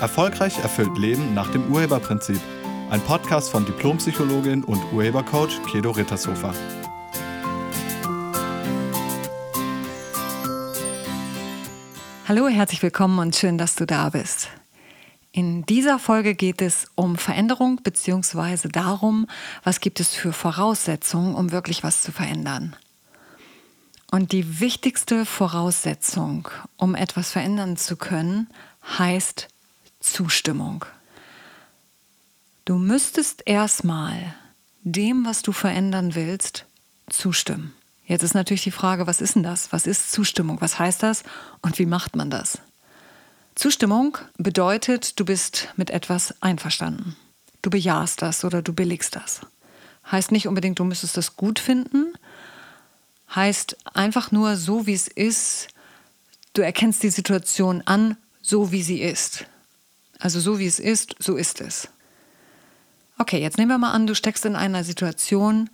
Erfolgreich erfüllt Leben nach dem Urheberprinzip. Ein Podcast von Diplompsychologin und Urhebercoach Kedo Rittershofer. Hallo, herzlich willkommen und schön, dass du da bist. In dieser Folge geht es um Veränderung bzw. darum, was gibt es für Voraussetzungen, um wirklich was zu verändern. Und die wichtigste Voraussetzung, um etwas verändern zu können, heißt Zustimmung. Du müsstest erstmal dem, was du verändern willst, zustimmen. Jetzt ist natürlich die Frage, was ist denn das? Was ist Zustimmung? Was heißt das? Und wie macht man das? Zustimmung bedeutet, du bist mit etwas einverstanden. Du bejahst das oder du billigst das. Heißt nicht unbedingt, du müsstest das gut finden. Heißt einfach nur so, wie es ist. Du erkennst die Situation an, so wie sie ist. Also so wie es ist, so ist es. Okay, jetzt nehmen wir mal an, du steckst in einer Situation,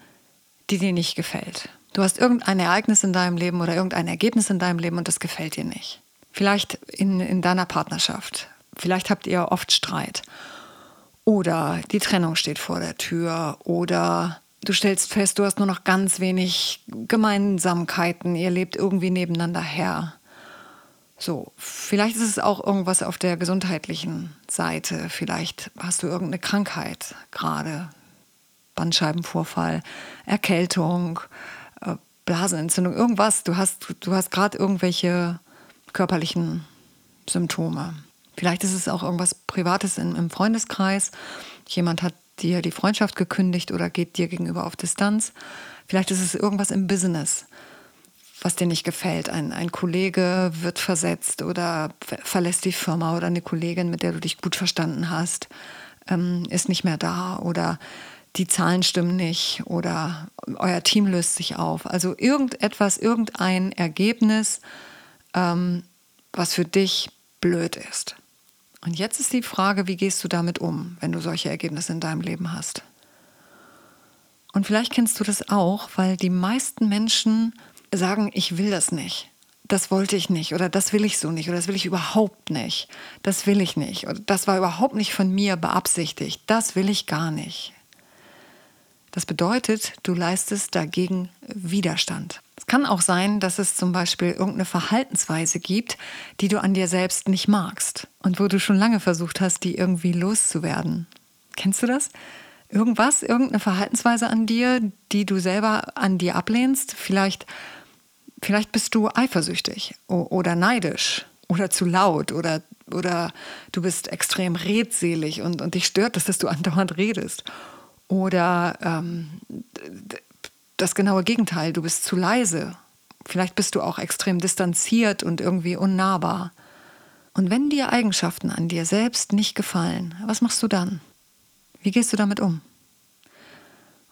die dir nicht gefällt. Du hast irgendein Ereignis in deinem Leben oder irgendein Ergebnis in deinem Leben und das gefällt dir nicht. Vielleicht in, in deiner Partnerschaft. Vielleicht habt ihr oft Streit. Oder die Trennung steht vor der Tür. Oder du stellst fest, du hast nur noch ganz wenig Gemeinsamkeiten. Ihr lebt irgendwie nebeneinander her. So, vielleicht ist es auch irgendwas auf der gesundheitlichen Seite. Vielleicht hast du irgendeine Krankheit gerade. Bandscheibenvorfall, Erkältung, äh, Blasenentzündung, irgendwas. Du hast, du hast gerade irgendwelche körperlichen Symptome. Vielleicht ist es auch irgendwas Privates im, im Freundeskreis. Jemand hat dir die Freundschaft gekündigt oder geht dir gegenüber auf Distanz. Vielleicht ist es irgendwas im Business was dir nicht gefällt. Ein, ein Kollege wird versetzt oder verlässt die Firma oder eine Kollegin, mit der du dich gut verstanden hast, ähm, ist nicht mehr da oder die Zahlen stimmen nicht oder euer Team löst sich auf. Also irgendetwas, irgendein Ergebnis, ähm, was für dich blöd ist. Und jetzt ist die Frage, wie gehst du damit um, wenn du solche Ergebnisse in deinem Leben hast? Und vielleicht kennst du das auch, weil die meisten Menschen sagen, ich will das nicht. Das wollte ich nicht oder das will ich so nicht oder das will ich überhaupt nicht. Das will ich nicht oder das war überhaupt nicht von mir beabsichtigt. Das will ich gar nicht. Das bedeutet, du leistest dagegen Widerstand. Es kann auch sein, dass es zum Beispiel irgendeine Verhaltensweise gibt, die du an dir selbst nicht magst und wo du schon lange versucht hast, die irgendwie loszuwerden. Kennst du das? Irgendwas, irgendeine Verhaltensweise an dir, die du selber an dir ablehnst? Vielleicht Vielleicht bist du eifersüchtig oder neidisch oder zu laut oder, oder du bist extrem redselig und, und dich stört es, dass du andauernd redest. Oder ähm, das genaue Gegenteil, du bist zu leise. Vielleicht bist du auch extrem distanziert und irgendwie unnahbar. Und wenn dir Eigenschaften an dir selbst nicht gefallen, was machst du dann? Wie gehst du damit um?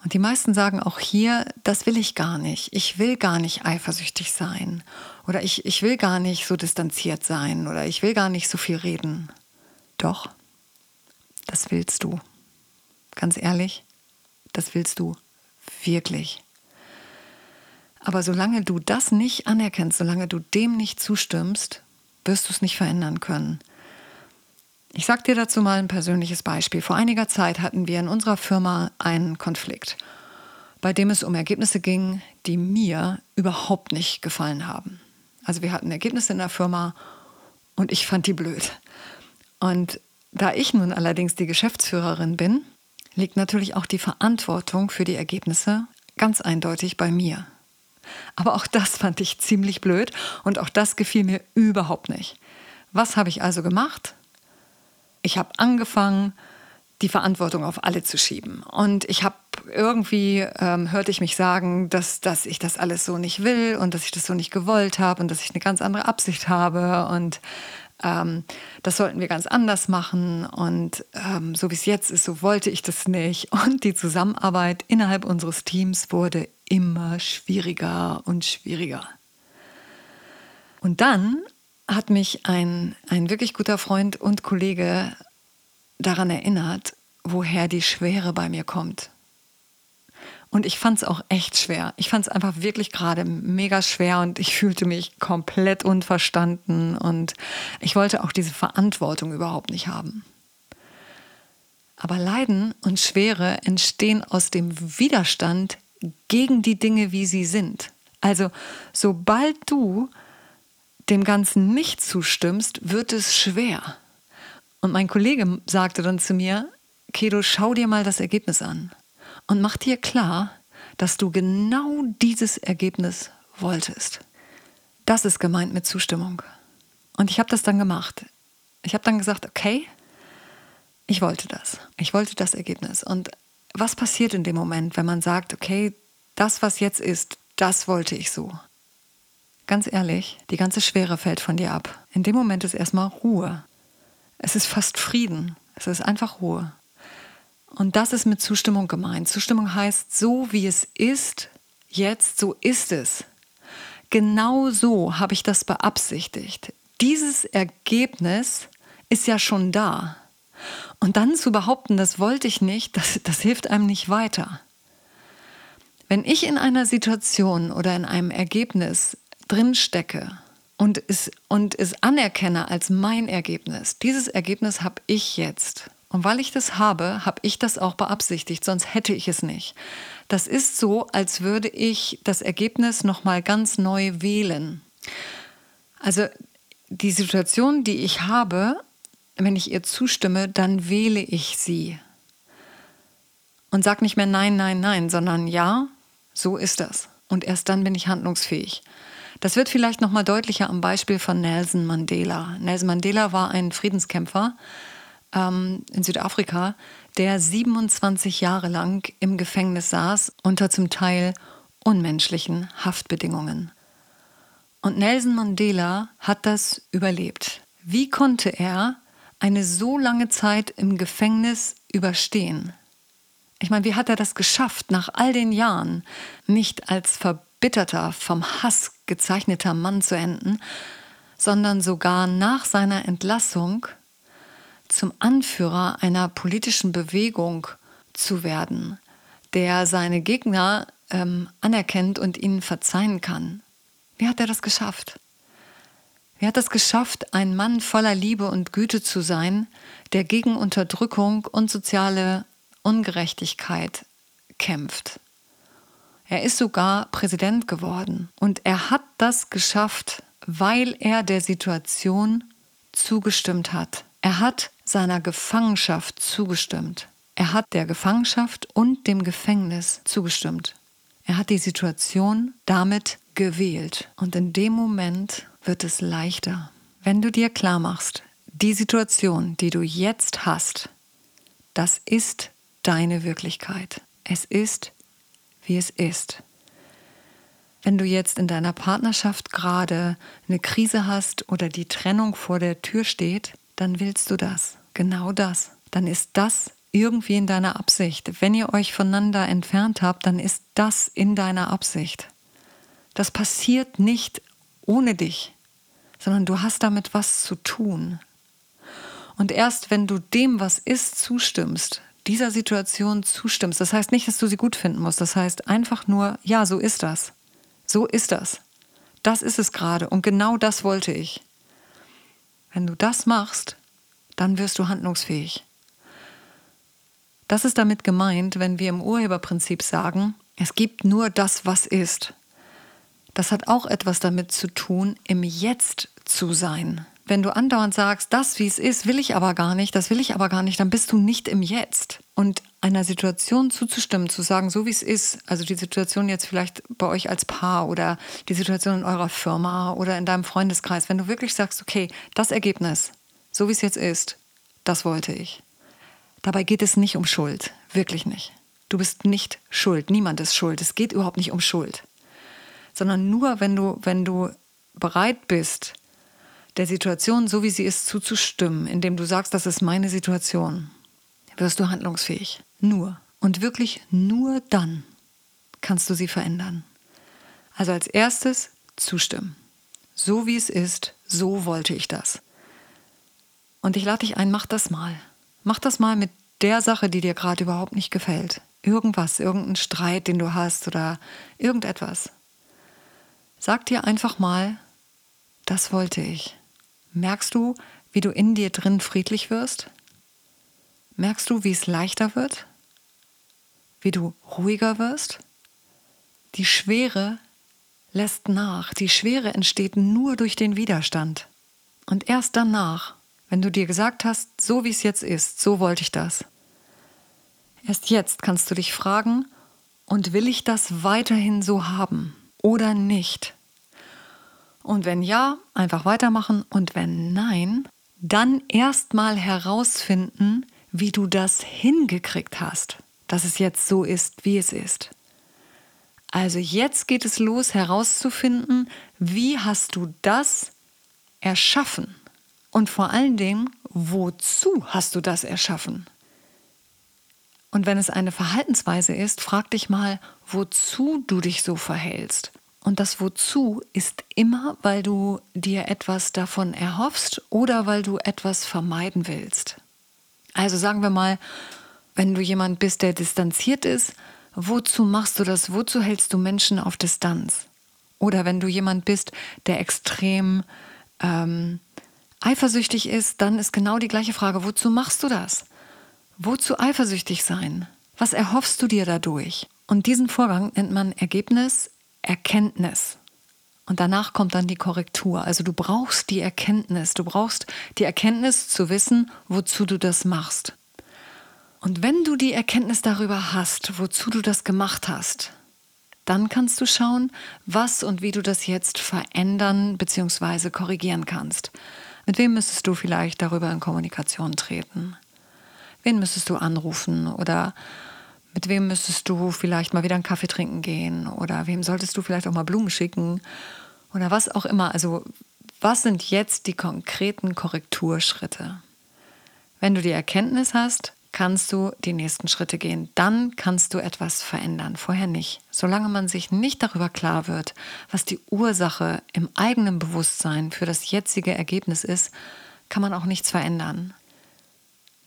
Und die meisten sagen auch hier, das will ich gar nicht. Ich will gar nicht eifersüchtig sein. Oder ich, ich will gar nicht so distanziert sein. Oder ich will gar nicht so viel reden. Doch, das willst du. Ganz ehrlich, das willst du wirklich. Aber solange du das nicht anerkennst, solange du dem nicht zustimmst, wirst du es nicht verändern können. Ich sage dir dazu mal ein persönliches Beispiel. Vor einiger Zeit hatten wir in unserer Firma einen Konflikt, bei dem es um Ergebnisse ging, die mir überhaupt nicht gefallen haben. Also wir hatten Ergebnisse in der Firma und ich fand die blöd. Und da ich nun allerdings die Geschäftsführerin bin, liegt natürlich auch die Verantwortung für die Ergebnisse ganz eindeutig bei mir. Aber auch das fand ich ziemlich blöd und auch das gefiel mir überhaupt nicht. Was habe ich also gemacht? Ich habe angefangen, die Verantwortung auf alle zu schieben. Und ich habe irgendwie, ähm, hörte ich mich sagen, dass, dass ich das alles so nicht will und dass ich das so nicht gewollt habe und dass ich eine ganz andere Absicht habe und ähm, das sollten wir ganz anders machen und ähm, so wie es jetzt ist, so wollte ich das nicht. Und die Zusammenarbeit innerhalb unseres Teams wurde immer schwieriger und schwieriger. Und dann hat mich ein, ein wirklich guter Freund und Kollege daran erinnert, woher die Schwere bei mir kommt. Und ich fand es auch echt schwer. Ich fand es einfach wirklich gerade mega schwer und ich fühlte mich komplett unverstanden und ich wollte auch diese Verantwortung überhaupt nicht haben. Aber Leiden und Schwere entstehen aus dem Widerstand gegen die Dinge, wie sie sind. Also sobald du dem Ganzen nicht zustimmst, wird es schwer. Und mein Kollege sagte dann zu mir, Kedo, schau dir mal das Ergebnis an und mach dir klar, dass du genau dieses Ergebnis wolltest. Das ist gemeint mit Zustimmung. Und ich habe das dann gemacht. Ich habe dann gesagt, okay, ich wollte das. Ich wollte das Ergebnis. Und was passiert in dem Moment, wenn man sagt, okay, das, was jetzt ist, das wollte ich so. Ganz ehrlich, die ganze Schwere fällt von dir ab. In dem Moment ist erstmal Ruhe. Es ist fast Frieden. Es ist einfach Ruhe. Und das ist mit Zustimmung gemeint. Zustimmung heißt, so wie es ist, jetzt, so ist es. Genau so habe ich das beabsichtigt. Dieses Ergebnis ist ja schon da. Und dann zu behaupten, das wollte ich nicht, das, das hilft einem nicht weiter. Wenn ich in einer Situation oder in einem Ergebnis drinstecke und es, und es anerkenne als mein Ergebnis, dieses Ergebnis habe ich jetzt, und weil ich das habe, habe ich das auch beabsichtigt, sonst hätte ich es nicht. Das ist so, als würde ich das Ergebnis nochmal ganz neu wählen. Also die Situation, die ich habe, wenn ich ihr zustimme, dann wähle ich sie. Und sage nicht mehr nein, nein, nein, sondern ja, so ist das. Und erst dann bin ich handlungsfähig. Das wird vielleicht nochmal deutlicher am Beispiel von Nelson Mandela. Nelson Mandela war ein Friedenskämpfer, ähm, in Südafrika, der 27 Jahre lang im Gefängnis saß unter zum Teil unmenschlichen Haftbedingungen. Und Nelson Mandela hat das überlebt. Wie konnte er eine so lange Zeit im Gefängnis überstehen? Ich meine, wie hat er das geschafft, nach all den Jahren nicht als verbitterter, vom Hass gezeichneter Mann zu enden, sondern sogar nach seiner Entlassung zum Anführer einer politischen Bewegung zu werden, der seine Gegner ähm, anerkennt und ihnen verzeihen kann. Wie hat er das geschafft? Wie hat es geschafft, ein Mann voller Liebe und Güte zu sein, der gegen Unterdrückung und soziale Ungerechtigkeit kämpft? Er ist sogar Präsident geworden und er hat das geschafft, weil er der Situation zugestimmt hat. Er hat seiner Gefangenschaft zugestimmt. Er hat der Gefangenschaft und dem Gefängnis zugestimmt. Er hat die Situation damit gewählt. Und in dem Moment wird es leichter, wenn du dir klar machst, die Situation, die du jetzt hast, das ist deine Wirklichkeit. Es ist, wie es ist. Wenn du jetzt in deiner Partnerschaft gerade eine Krise hast oder die Trennung vor der Tür steht, dann willst du das, genau das. Dann ist das irgendwie in deiner Absicht. Wenn ihr euch voneinander entfernt habt, dann ist das in deiner Absicht. Das passiert nicht ohne dich, sondern du hast damit was zu tun. Und erst wenn du dem, was ist, zustimmst, dieser Situation zustimmst, das heißt nicht, dass du sie gut finden musst, das heißt einfach nur, ja, so ist das. So ist das. Das ist es gerade und genau das wollte ich. Wenn du das machst, dann wirst du handlungsfähig. Das ist damit gemeint, wenn wir im Urheberprinzip sagen, es gibt nur das, was ist. Das hat auch etwas damit zu tun, im Jetzt zu sein. Wenn du andauernd sagst, das, wie es ist, will ich aber gar nicht, das will ich aber gar nicht, dann bist du nicht im Jetzt. Und einer Situation zuzustimmen, zu sagen, so wie es ist, also die Situation jetzt vielleicht bei euch als Paar oder die Situation in eurer Firma oder in deinem Freundeskreis, wenn du wirklich sagst, okay, das Ergebnis, so wie es jetzt ist, das wollte ich. Dabei geht es nicht um Schuld, wirklich nicht. Du bist nicht schuld, niemand ist schuld. Es geht überhaupt nicht um Schuld, sondern nur, wenn du, wenn du bereit bist, der Situation, so wie sie ist, zuzustimmen, indem du sagst, das ist meine Situation, wirst du handlungsfähig. Nur. Und wirklich nur dann kannst du sie verändern. Also als erstes zustimmen. So wie es ist, so wollte ich das. Und ich lade dich ein, mach das mal. Mach das mal mit der Sache, die dir gerade überhaupt nicht gefällt. irgendwas, irgendein Streit, den du hast oder irgendetwas. Sag dir einfach mal, das wollte ich. Merkst du, wie du in dir drin friedlich wirst? Merkst du, wie es leichter wird? Wie du ruhiger wirst? Die Schwere lässt nach. Die Schwere entsteht nur durch den Widerstand. Und erst danach, wenn du dir gesagt hast, so wie es jetzt ist, so wollte ich das. Erst jetzt kannst du dich fragen, und will ich das weiterhin so haben oder nicht? Und wenn ja, einfach weitermachen und wenn nein, dann erstmal herausfinden, wie du das hingekriegt hast, dass es jetzt so ist, wie es ist. Also jetzt geht es los herauszufinden, wie hast du das erschaffen? Und vor allen Dingen, wozu hast du das erschaffen? Und wenn es eine Verhaltensweise ist, frag dich mal, wozu du dich so verhältst. Und das Wozu ist immer, weil du dir etwas davon erhoffst oder weil du etwas vermeiden willst. Also sagen wir mal, wenn du jemand bist, der distanziert ist, wozu machst du das? Wozu hältst du Menschen auf Distanz? Oder wenn du jemand bist, der extrem ähm, eifersüchtig ist, dann ist genau die gleiche Frage, wozu machst du das? Wozu eifersüchtig sein? Was erhoffst du dir dadurch? Und diesen Vorgang nennt man Ergebnis, Erkenntnis. Und danach kommt dann die Korrektur. Also du brauchst die Erkenntnis. Du brauchst die Erkenntnis zu wissen, wozu du das machst. Und wenn du die Erkenntnis darüber hast, wozu du das gemacht hast, dann kannst du schauen, was und wie du das jetzt verändern bzw. korrigieren kannst. Mit wem müsstest du vielleicht darüber in Kommunikation treten? Wen müsstest du anrufen oder mit wem müsstest du vielleicht mal wieder einen Kaffee trinken gehen oder wem solltest du vielleicht auch mal Blumen schicken oder was auch immer. Also was sind jetzt die konkreten Korrekturschritte? Wenn du die Erkenntnis hast, kannst du die nächsten Schritte gehen. Dann kannst du etwas verändern, vorher nicht. Solange man sich nicht darüber klar wird, was die Ursache im eigenen Bewusstsein für das jetzige Ergebnis ist, kann man auch nichts verändern.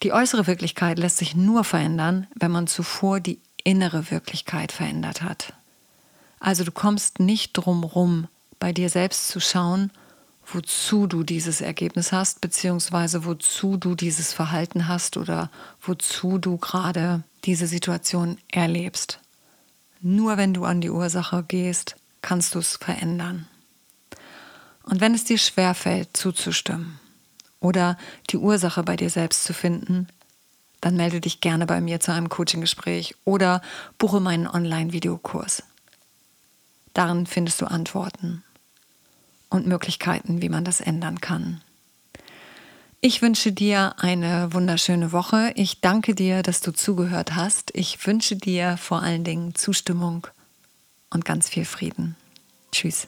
Die äußere Wirklichkeit lässt sich nur verändern, wenn man zuvor die innere Wirklichkeit verändert hat. Also du kommst nicht drum rum, bei dir selbst zu schauen, wozu du dieses Ergebnis hast, beziehungsweise wozu du dieses Verhalten hast oder wozu du gerade diese Situation erlebst. Nur wenn du an die Ursache gehst, kannst du es verändern. Und wenn es dir schwerfällt, zuzustimmen oder die Ursache bei dir selbst zu finden, dann melde dich gerne bei mir zu einem Coaching-Gespräch oder buche meinen Online-Videokurs. Darin findest du Antworten und Möglichkeiten, wie man das ändern kann. Ich wünsche dir eine wunderschöne Woche. Ich danke dir, dass du zugehört hast. Ich wünsche dir vor allen Dingen Zustimmung und ganz viel Frieden. Tschüss.